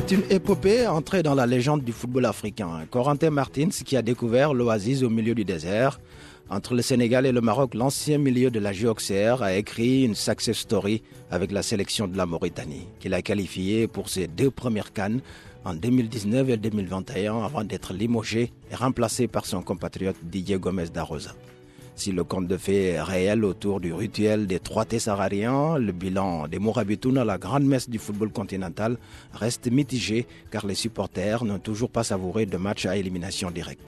C'est une épopée entrée dans la légende du football africain. Corentin Martins, qui a découvert l'oasis au milieu du désert, entre le Sénégal et le Maroc, l'ancien milieu de la GOXR a écrit une success story avec la sélection de la Mauritanie, qu'il a qualifiée pour ses deux premières cannes en 2019 et 2021 avant d'être limogé et remplacé par son compatriote Didier Gomez d'Arosa. Si le conte de fées est réel autour du rituel des trois Tessarariens, le bilan des Mourabitoun à la grande messe du football continental reste mitigé car les supporters n'ont toujours pas savouré de match à élimination directe.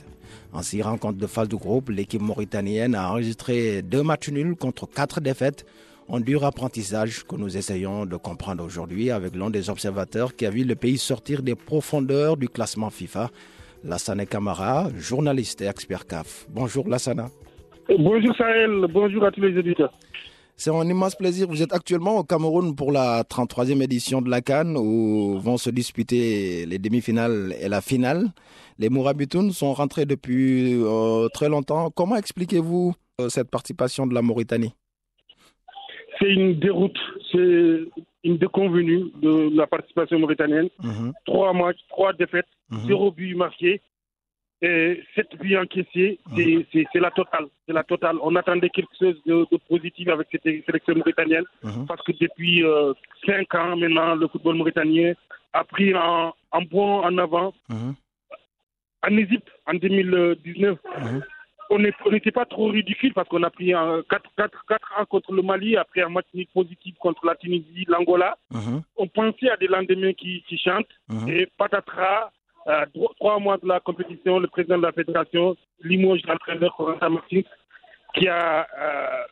En six rencontres de phase du groupe, l'équipe mauritanienne a enregistré deux matchs nuls contre quatre défaites. Un dur apprentissage que nous essayons de comprendre aujourd'hui avec l'un des observateurs qui a vu le pays sortir des profondeurs du classement FIFA, Lassana Kamara, journaliste et expert CAF. Bonjour Lassana. Bonjour Sahel, bonjour à tous les éditeurs. C'est un immense plaisir. Vous êtes actuellement au Cameroun pour la 33e édition de la Cannes où vont se disputer les demi-finales et la finale. Les Mourabitoun sont rentrés depuis euh, très longtemps. Comment expliquez-vous euh, cette participation de la Mauritanie? C'est une déroute, c'est une déconvenue de la participation mauritanienne. Mhm, Trois matchs, trois défaites, mhm. zéro but marqué et sept buts encaissés. C'est- C'est la totale. C'est la totale. On attendait quelque chose de, de positif avec cette sélection mauritanienne Mhm. parce que depuis euh, cinq ans maintenant, le football mauritanien a pris un, un bond en avant. Mhm, En Égypte, en 2019, Mhm. on n'était pas trop ridicule parce qu'on a pris 4, 4, 4 ans contre le Mali, après un match positif contre la Tunisie, l'Angola. On pensait à des lendemains qui, qui chantent. Et patatras, euh, trois, mois de la compétition, le président de la fédération limoge l'entraîneur Corentin Martins, qui a euh,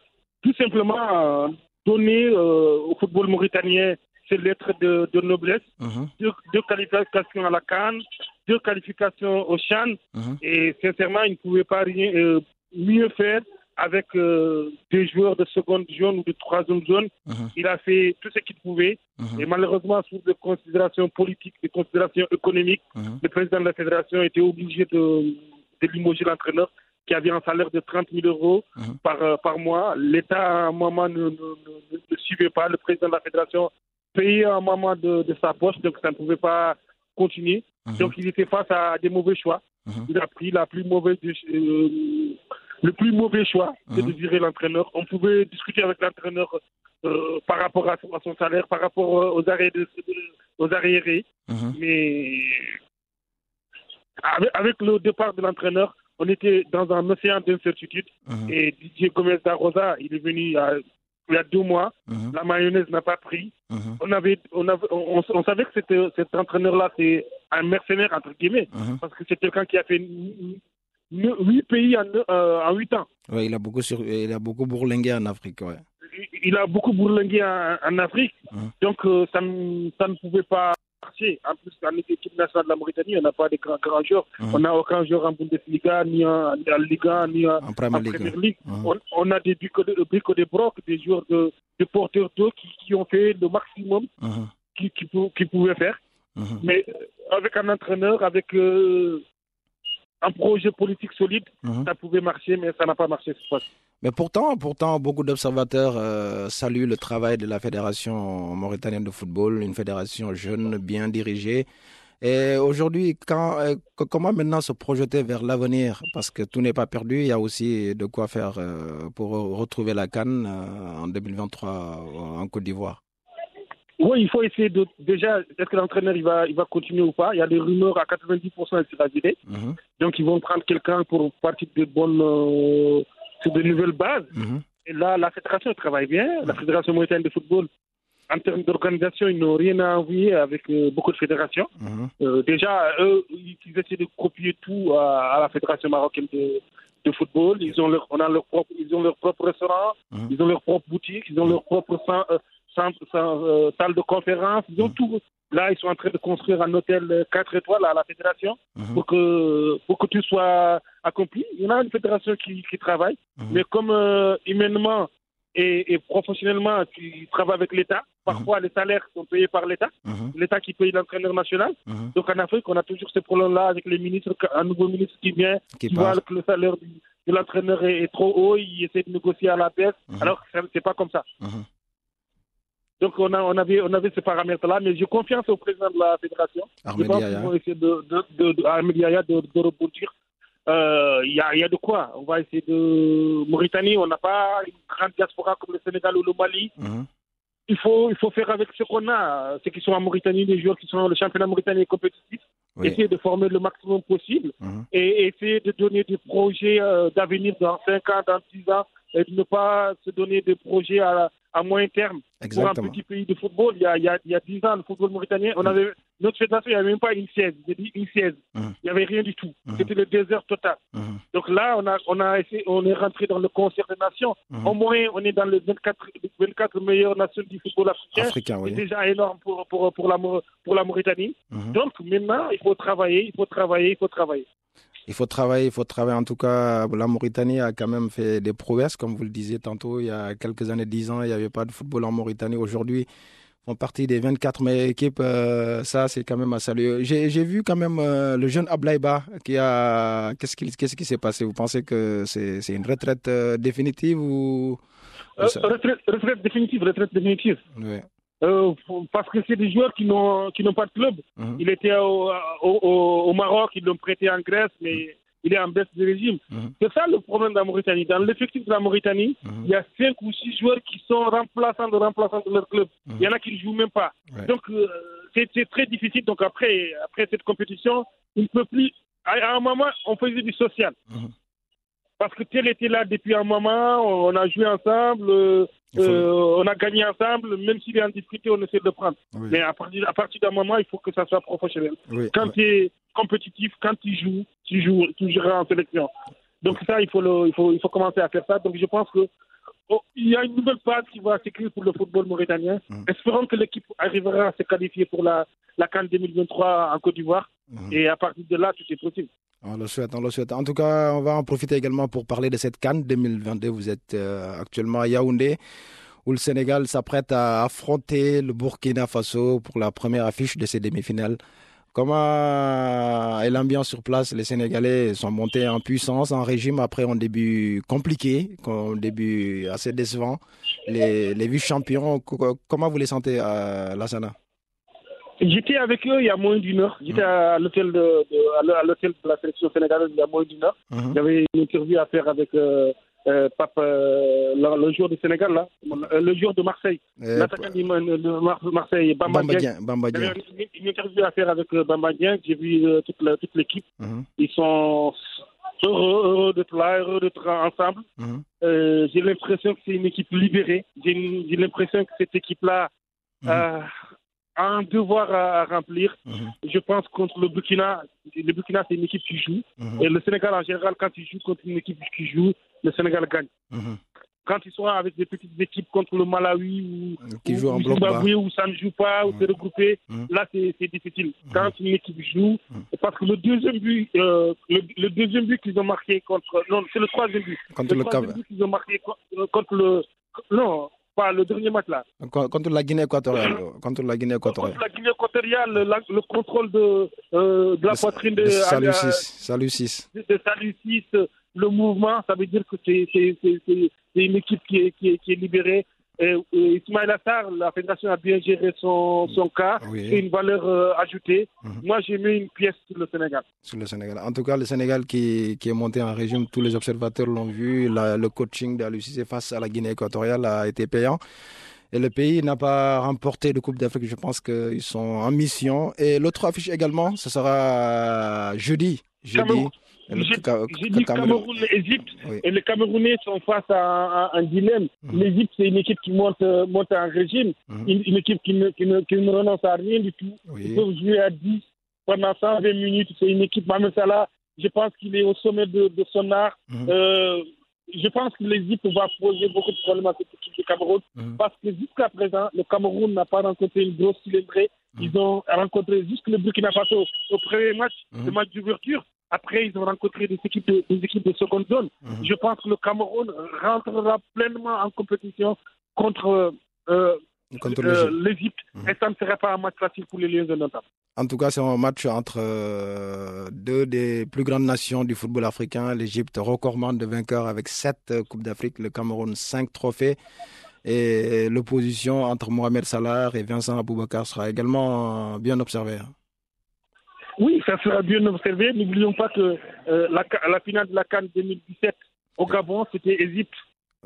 tout simplement euh, donné au football mauritanien ses lettres de, de noblesse, Mhm, deux, deux qualifications à la Cannes, deux qualifications au Chan, mhm. et sincèrement, il ne pouvait pas rien mieux faire avec euh, des joueurs de seconde zone ou de troisième zone. Mhm. Il a fait tout ce qu'il pouvait. Mhm. Et malheureusement, sous des considérations politiques, des considérations économiques, Mhm. le président de la fédération était obligé de, de limoger l'entraîneur qui avait un salaire de 30 000 euros par, euh, par mois. L'État, à un moment, ne, ne- ne- ne suivait pas. Le président de la fédération payait un moment de, de sa poche, donc ça ne pouvait pas continuer. Donc il était face à des mauvais choix. Il a pris la plus mauvaise, euh, le plus mauvais choix, c'est de Mhm. virer l'entraîneur. On pouvait discuter avec l'entraîneur euh, par rapport à son, à son salaire, par rapport euh, aux arrêts de, aux arriérés, Mhm. mais avec, avec le départ de l'entraîneur, on était dans un océan d'incertitude. Mhm. Et Didier Gomez d'Arosa, il est venu il y a, il y a deux mois. La mayonnaise n'a pas pris. On avait, on avait, on, on savait que cet entraîneur-là, c'est un mercenaire entre guillemets, parce que c'est quelqu'un qui a fait huit pays en, euh, en huit ans. Ouais, il a beaucoup sur... il a beaucoup bourlingué en Afrique. Ouais. Il a beaucoup bourlingué en, en Afrique, Mhm. donc euh, ça, ne- ça ne pouvait pas marcher. En plus, en équipe nationale de la Mauritanie, on n'a pas de grands, grands joueurs. Mhm. On n'a aucun joueur en Bundesliga, ni en, en Liga, ni en, En Premier League. Mhm. On, on a des Brico de, de Broc, des joueurs de, de porteurs d'eau qui, qui ont fait le maximum qu'ils qui, qu'ils pouvaient faire. Mais euh, avec un entraîneur, avec euh, un projet politique solide, Mhm. ça pouvait marcher, mais ça n'a pas marché cette fois. Mais pourtant, pourtant, beaucoup d'observateurs euh, saluent le travail de la Fédération mauritanienne de football, une fédération jeune, bien dirigée. Et aujourd'hui, euh, co- comment maintenant se projeter vers l'avenir? Parce que tout n'est pas perdu, il y a aussi de quoi faire euh, pour retrouver la Cannes en 2023 en Côte d'Ivoire. Oui, il faut essayer de. Déjà, est-ce que l'entraîneur il va, il va continuer ou pas? Il y a des rumeurs à 90% il sera viré. Mhm, Donc, ils vont prendre quelqu'un pour partir de bonnes. euh, sur de nouvelles bases. mhm, Et là, la fédération travaille bien. La fédération mauritanienne de football, en termes d'organisation, ils n'ont rien à envier avec euh, beaucoup de fédérations. mhm, Euh, déjà, eux, ils ils essaient de copier tout à, à la fédération marocaine de, de football. Ils ont leur, on a leur propre, ils ont leur propre restaurant, Mhm. ils ont leur propre boutique, ils ont leur propre cen- euh, euh, salle de conférence, ils ont Mhm. tout. Là, ils sont en train de construire un hôtel euh, 4 étoiles à la fédération Mhm. pour que, pour que tout soit accompli. Il y en a une fédération qui, qui travaille, Mhm. mais comme euh, humainement et, et professionnellement, tu travailles avec l'État, parfois les salaires sont payés par l'État, l'État qui paye l'entraîneur national. Donc en Afrique, on a toujours ce problème-là avec les ministres, un nouveau ministre qui vient, Qui qui voit que le salaire du- de l'entraîneur est, est trop haut, il essaie de négocier à la baisse, alors que ça- c'est pas comme ça. Donc on, a, on, avait, on avait ce paramètre-là, mais j'ai confiance au président de la fédération. Je Ahmed pense qu'ils vont essayer de, de, de, de, rebondir. Euh, Il y, a, y a de quoi. On va essayer de... Mauritanie, on n'a pas une grande diaspora comme le Sénégal ou le Mali. Mhm. Il faut, il faut faire avec ce qu'on a. Ceux qui sont en Mauritanie, les joueurs qui sont le championnat mauritanien compétitif. Oui. Essayer de former le maximum possible Mhm. et essayer de donner des projets euh, d'avenir dans 5 ans, dans 6 ans, et de ne pas se donner des projets à, à moyen terme. Exactement. Pour un petit pays de football, il y a, il y a, il y a 10 ans, le football mauritanien, on avait, notre fédération, il n'y avait même pas une siège. J'ai dit une siège. Mhm. Il n'y avait rien du tout. Mhm. C'était le désert total. Mhm. Donc là, on a, on a essayé, on est rentré dans le concert des nations. Au moins, on est dans les 24, les 24 meilleures nations du football africain. C'est déjà énorme pour, pour, pour, la, pour la Mauritanie. Donc maintenant, il faut travailler, il faut travailler, il faut travailler. Il faut travailler, il faut travailler. En tout cas, la Mauritanie a quand même fait des prouesses, comme vous le disiez tantôt. Il y a quelques années, 10 ans, il n'y avait pas de football en Mauritanie. Aujourd'hui, font partie des 24 meilleures équipes. Euh, ça, c'est quand même à saluer. J'ai vu quand même euh, le jeune Ablaïba qui a. Qu'est-ce qui qu'est-ce qui s'est passé? Vous pensez que c'est une retraite euh, définitive ou. Retraite, retraite définitive, retraite définitive. Oui. Euh, parce que c'est des joueurs qui n'ont qui n'ont pas de club. Mhm. Il était au, au, au- au Maroc, ils l'ont prêté en Grèce, mais il est en baisse de régime. Mhm. C'est ça le problème de la Mauritanie. Dans l'effectif de la Mauritanie, Mhm. il y a cinq ou six joueurs qui sont remplaçants de remplaçants de leur club. Mhm. Il y en a qui ne jouent même pas. Ouais. Donc euh, c'est c'est très difficile. Donc après, après cette compétition, il ne peut plus. À, à un moment, on faisait du social. Parce que tel était là depuis un moment, on a joué ensemble, euh, faut- euh, on a gagné ensemble, même s'il est en difficulté, on essaie de le prendre. Oui. Mais à partir, à partir d'un moment, il faut que ça soit professionnel. Oui. Quand tu es compétitif, quand tu joues, tu joues, tu joueras en sélection. Donc ça, il faut, le, il, faut, il faut commencer à faire ça. Donc je pense que oh, il y a une nouvelle page qui va s'écrire pour le football mauritanien. Mhm. Espérons que l'équipe arrivera à se qualifier pour la, la CAN 2023 en Côte d'Ivoire. Mhm. Et à partir de là, tout est possible. On le souhaite, on le souhaite. En tout cas, on va en profiter également pour parler de cette Cannes 2022. Vous êtes euh, actuellement à Yaoundé, où le Sénégal s'apprête à affronter le Burkina Faso pour la première affiche de ces demi-finales. Comment est l'ambiance sur place? Les Sénégalais sont montés en puissance, en régime, après un début compliqué, un début assez décevant. Les, vice-champions, co- comment vous les sentez à Lassana? J'étais avec eux il y a moins d'une heure. J'étais à l'hôtel de, de- à l'h- à l'hôtel de la sélection sénégalaise il y a moins d'une heure. Mhm. J'avais une interview à faire avec euh, euh, Pape, euh, le, le joueur du Sénégal, là, euh, le joueur de Marseille, Euh, l'attaquant du- de Mar- Marseille, Bamba. J'avais une, une interview à faire avec Bamba. J'ai vu toute la- toute l'équipe. Mhm, Ils sont heureux, heureux d'être là, heureux d'être ensemble. Euh, j'ai l'impression que c'est une équipe libérée. J'ai l'impression que cette équipe-là Mhm. Euh, un devoir à, à remplir. mhm, Je pense contre le Burkina, le Burkina c'est une équipe qui joue. mhm, Et le Sénégal en général, quand il joue contre une équipe qui joue, le Sénégal gagne. mhm. Quand ils sont avec des petites équipes contre le Malawi ou, Qui ou. Zimbabwe où ça ne joue pas, où c'est regroupé, là c'est difficile. Quand une équipe joue, parce que le deuxième but, euh, le, le deuxième but qu'ils ont marqué contre, non c'est le troisième but. Contre le troisième Cap. but qu'ils ont marqué co- contre le, non pas le dernier match là. Con- Contre la Guinée équatoriale. Contre la Guinée équatoriale. Contre la Guinée équatoriale, la- le contrôle de, euh, de la poitrine de, De Salut à- 6. Salut 6. de, de Salut Six, le mouvement, ça veut dire que c'est une équipe qui est, qui est, qui est libérée. Et, et Ismaël Assar, la fédération a bien géré son, son cas. Oui. C'est une valeur euh, ajoutée. Mhm. Moi, j'ai mis une pièce sur le Sénégal. Sur le Sénégal. En tout cas, le Sénégal qui, qui est monté en régime, tous les observateurs l'ont vu. La- le coaching d'Alucissé face à la Guinée équatoriale a été payant. Et le pays n'a pas remporté de Coupe d'Afrique. Je pense qu'ils sont en mission. Et l'autre affiche également, ce sera jeudi. Jeudi. Cameroun. J'ai dit Cameroun. Cameroun-Égypte. Oui. Et les Camerounais sont face à, un- dilemme. Mhm. L'Égypte, c'est une équipe qui monte, euh, monte en régime. Mhm. Une, une équipe qui ne, qui, ne, qui ne renonce à rien du tout. Ils Oui. peuvent jouer à 10 pendant 120 minutes. C'est une équipe, Mohamed Salah, je pense qu'il est au sommet de, de son art. Mhm. Euh, je pense que l'Égypte va poser beaucoup de problèmes à cette équipe du Cameroun Mhm. parce que jusqu'à présent, le Cameroun n'a pas rencontré une grosse cylindrée. Ils ont rencontré juste le Burkina Faso au premier match, le match d'ouverture. Après, ils ont rencontré des équipes de, des équipes de seconde zone. Mhm. Je pense que le Cameroun rentrera pleinement en compétition contre euh, Contre l'Égypte. Mhm. Et ça ne serait pas un match facile pour les Lions de Nottingham. En tout cas, c'est un match entre euh, deux des plus grandes nations du football africain. L'Égypte, recordman de vainqueurs avec sept euh, Coupes d'Afrique. Le Cameroun, cinq trophées. Et l'opposition entre Mohamed Salah et Vincent Aboubakar sera également bien observée. Oui, ça sera bien observé. N'oublions pas que euh, la, la finale de la Cannes 2017 au Gabon, c'était Égypte.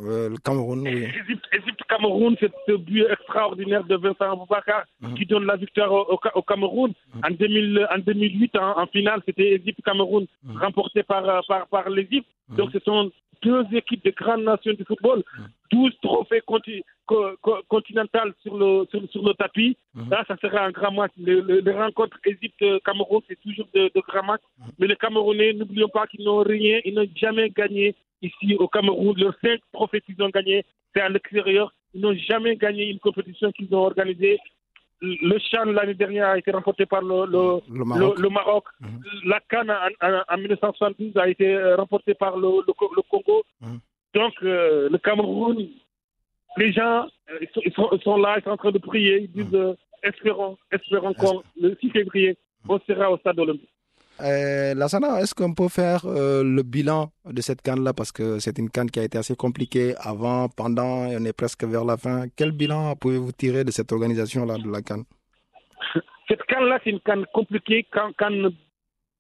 Euh, le Cameroun, oui. Égypte-Cameroun, c'est ce but extraordinaire de Vincent Aboubakar Mhm. qui donne la victoire au, au Ca- au Cameroun. En, 2000 en 2008, en, en finale, c'était Égypte-Cameroun Mhm. remporté par, euh, par, par l'Égypte. Mhm. Donc ce sont deux équipes de grandes nations du football. 12 trophées conti- co- co- continentales sur le, sur, sur le tapis. Mhm. Là, ça sera un grand match. Le- le- les rencontres Égypte-Cameroun, c'est toujours de, de grands matchs. Mais les Camerounais, n'oublions pas qu'ils n'ont rien, ils n'ont jamais gagné ici au Cameroun. Leurs cinq trophées qu'ils ont gagnés, c'est à l'extérieur. Ils n'ont jamais gagné une compétition qu'ils ont organisée. Le Chan l'année dernière a été remporté par le, le, Le Maroc. le- le Maroc. Mhm. La Cannes en, en- en 1972 a été euh, remportée par le, le Co- le Congo. Mhm. Donc, euh, le Cameroun, les gens, euh, ils, sont, ils sont- ils sont là, ils sont en train de prier. Ils disent Mhm. euh, espérons, espérons qu'on, le 6 février, on sera au stade olympique. Euh, Lassana, est-ce qu'on peut faire euh, le bilan de cette canne-là? Parce que c'est une canne qui a été assez compliquée avant, pendant, et on est presque vers la fin. Quel bilan pouvez-vous tirer de cette organisation-là de la canne? Cette canne-là, c'est une canne compliquée, canne, canne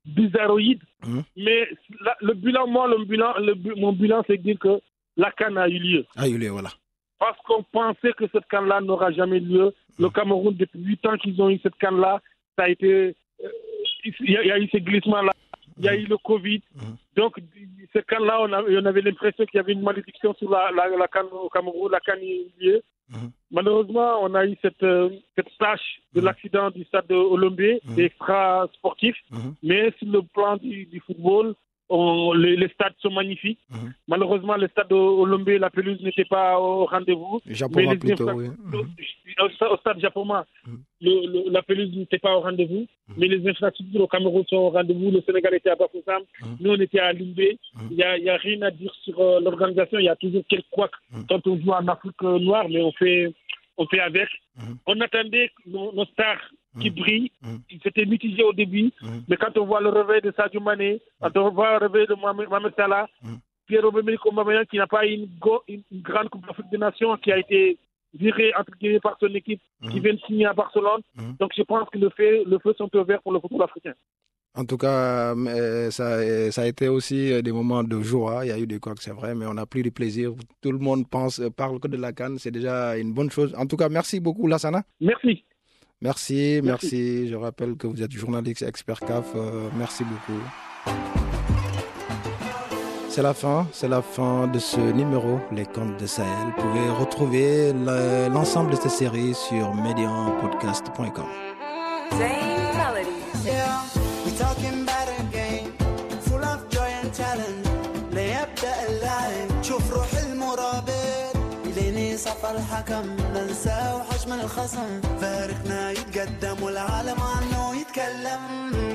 bizarroïde. Mhm. Mais la- le bilan, moi, le bilan, le mon bilan, c'est dire que la canne a eu lieu. Ah, Yuli, voilà. Parce qu'on pensait que cette canne-là n'aura jamais lieu. Le Cameroun, depuis huit ans qu'ils ont eu cette canne-là, ça a été. Il y, a- eu ces glissements-là. Il y a eu le Covid. Mhm. Donc, cette canne-là, on, avait l'impression qu'il y avait une malédiction sur la, la, la canne au Cameroun, la canne lieu. Mhm. Malheureusement, on a eu cette, euh, cette tâche de Mhm. l'accident du stade de Olombe, c'est extra sportif. Mhm. Mais sur le plan du, du football, on- les, les stades sont magnifiques. Mhm. Malheureusement, le stade de Olombe, la pelouse n'était pas au rendez-vous. Mais les plutôt, infra- oui. au, au stade japonais, Mhm. le- le- la pelouse n'était pas au rendez-vous, Mhm. mais les infrastructures au Cameroun sont au rendez-vous. Le Sénégal était à Bafoussam, nous on était à Limbé. Mhm. Il n'y a, il y a rien à dire sur euh, l'organisation. Il y a toujours quelques couacs quand on joue en Afrique noire, mais on fait, on fait avec. On attendait nos stars qui Mhm. brillent. Mhm. Ils étaient mitigés au début, Mhm. mais quand on voit le réveil de Sadio Mané, quand on voit le réveil de Mohamed Salah. Pierre-Emerick Aubameyang qui n'a pas une, go- une- une grande Coupe d'Afrique des Nations, qui a été viré entre guillemets par son équipe, qui vient de signer à Barcelone. Donc je pense que le feu, le feu sont ouverts pour le football africain. En tout cas, euh, ça, euh, ça a été aussi euh, des moments de joie. Il y a eu des couacs, c'est vrai, mais on a pris du plaisir. Tout le monde pense, parle que de la canne. C'est déjà une bonne chose. En tout cas, merci beaucoup, Lassana. Merci. Merci, merci. Merci. Je rappelle que vous êtes journaliste expert CAF. Euh, merci beaucoup. C'est la fin, c'est la fin de ce numéro, Les Contes de Sahel. Vous pouvez retrouver le- l'ensemble de cette série sur medianpodcast.com. الحكم ننسى وحشم الخصم. فارقنا يتقدم والعالم عنه يتكلم.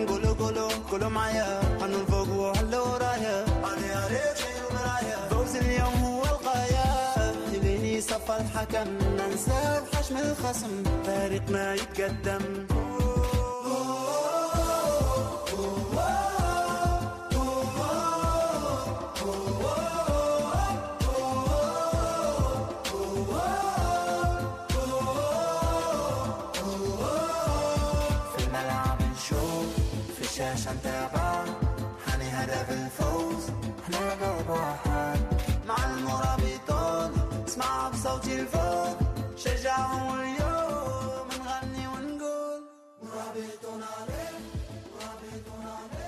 قولوا قولوا قولوا معايا. عنه الفوق وعلى ورايا. علي علي المرايا فوز اليوم هو الغاية. يبيني صفى الحكم ننسى وحشم الخصم. فارقنا يتقدم. عشان ترضى حني هدف الفوز. إحنا قلب مع المرابطون اسمعوا بصوت الفوز. شجعهم اليوم. نغني ونقول. مرابطون عليك. مرابطون عليك.